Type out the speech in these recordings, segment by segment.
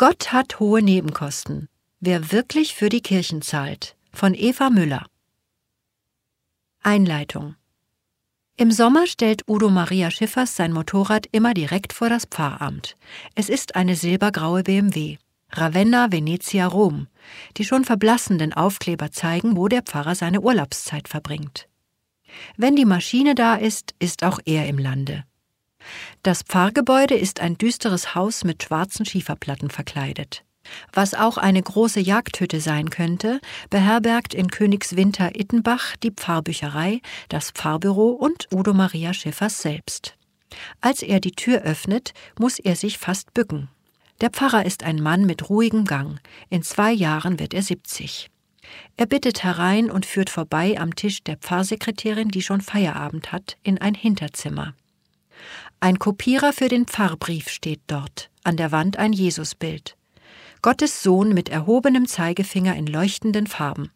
Gott hat hohe Nebenkosten. Wer wirklich für die Kirchen zahlt. Von Eva Müller. Einleitung. Im Sommer stellt Udo Maria Schiffers sein Motorrad immer direkt vor das Pfarramt. Es ist eine silbergraue BMW. Ravenna, Venezia, Rom. Die schon verblassenden Aufkleber zeigen, wo der Pfarrer seine Urlaubszeit verbringt. Wenn die Maschine da ist, ist auch er im Lande. Das Pfarrgebäude ist ein düsteres Haus mit schwarzen Schieferplatten verkleidet. Was auch eine große Jagdhütte sein könnte, beherbergt in Königswinter Ittenbach die Pfarrbücherei, das Pfarrbüro und Udo Maria Schiffers selbst. Als er die Tür öffnet, muss er sich fast bücken. Der Pfarrer ist ein Mann mit ruhigem Gang. In zwei Jahren wird er 70. Er bittet herein und führt vorbei am Tisch der Pfarrsekretärin, die schon Feierabend hat, in ein Hinterzimmer. Ein Kopierer für den Pfarrbrief steht dort, an der Wand ein Jesusbild. Gottes Sohn mit erhobenem Zeigefinger in leuchtenden Farben.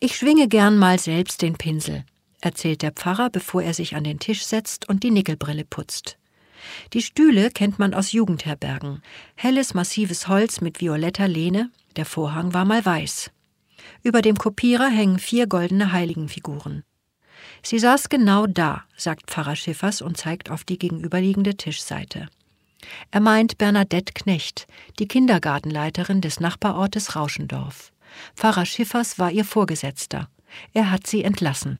Ich schwinge gern mal selbst den Pinsel, erzählt der Pfarrer, bevor er sich an den Tisch setzt und die Nickelbrille putzt. Die Stühle kennt man aus Jugendherbergen. Helles, massives Holz mit violetter Lehne, der Vorhang war mal weiß. Über dem Kopierer hängen vier goldene Heiligenfiguren. Sie saß genau da, sagt Pfarrer Schiffers und zeigt auf die gegenüberliegende Tischseite. Er meint Bernadette Knecht, die Kindergartenleiterin des Nachbarortes Rauschendorf. Pfarrer Schiffers war ihr Vorgesetzter. Er hat sie entlassen.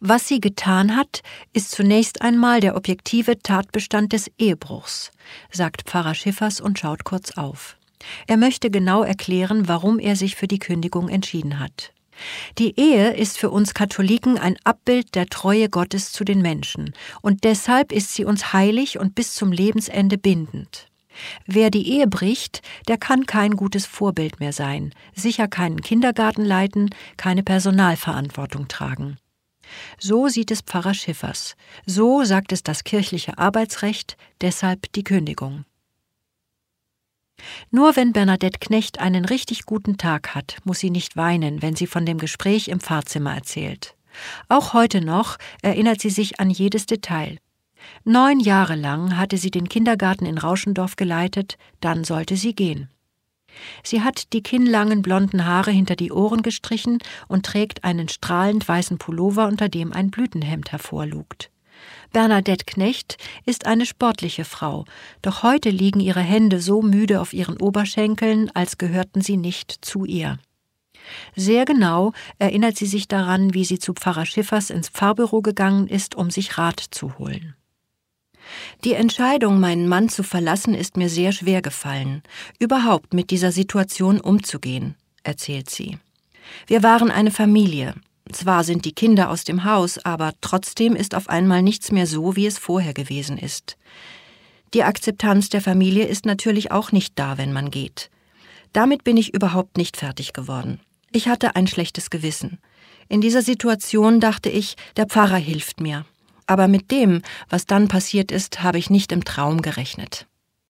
Was sie getan hat, ist zunächst einmal der objektive Tatbestand des Ehebruchs, sagt Pfarrer Schiffers und schaut kurz auf. Er möchte genau erklären, warum er sich für die Kündigung entschieden hat. Die Ehe ist für uns Katholiken ein Abbild der Treue Gottes zu den Menschen, und deshalb ist sie uns heilig und bis zum Lebensende bindend. Wer die Ehe bricht, der kann kein gutes Vorbild mehr sein, sicher keinen Kindergarten leiten, keine Personalverantwortung tragen. So sieht es Pfarrer Schiffers, so sagt es das kirchliche Arbeitsrecht, deshalb die Kündigung. Nur wenn Bernadette Knecht einen richtig guten Tag hat, muss sie nicht weinen, wenn sie von dem Gespräch im Pfarrzimmer erzählt. Auch heute noch erinnert sie sich an jedes Detail. Neun Jahre lang hatte sie den Kindergarten in Rauschendorf geleitet, dann sollte sie gehen. Sie hat die kinnlangen blonden Haare hinter die Ohren gestrichen und trägt einen strahlend weißen Pullover, unter dem ein Blütenhemd hervorlugt. Bernadette Knecht ist eine sportliche Frau, doch heute liegen ihre Hände so müde auf ihren Oberschenkeln, als gehörten sie nicht zu ihr. Sehr genau erinnert sie sich daran, wie sie zu Pfarrer Schiffers ins Pfarrbüro gegangen ist, um sich Rat zu holen. Die Entscheidung, meinen Mann zu verlassen, ist mir sehr schwer gefallen, überhaupt mit dieser Situation umzugehen, erzählt sie. Wir waren eine Familie, zwar sind die Kinder aus dem Haus, aber trotzdem ist auf einmal nichts mehr so, wie es vorher gewesen ist. Die Akzeptanz der Familie ist natürlich auch nicht da, wenn man geht. Damit bin ich überhaupt nicht fertig geworden. Ich hatte ein schlechtes Gewissen. In dieser Situation dachte ich, der Pfarrer hilft mir. Aber mit dem, was dann passiert ist, habe ich nicht im Traum gerechnet.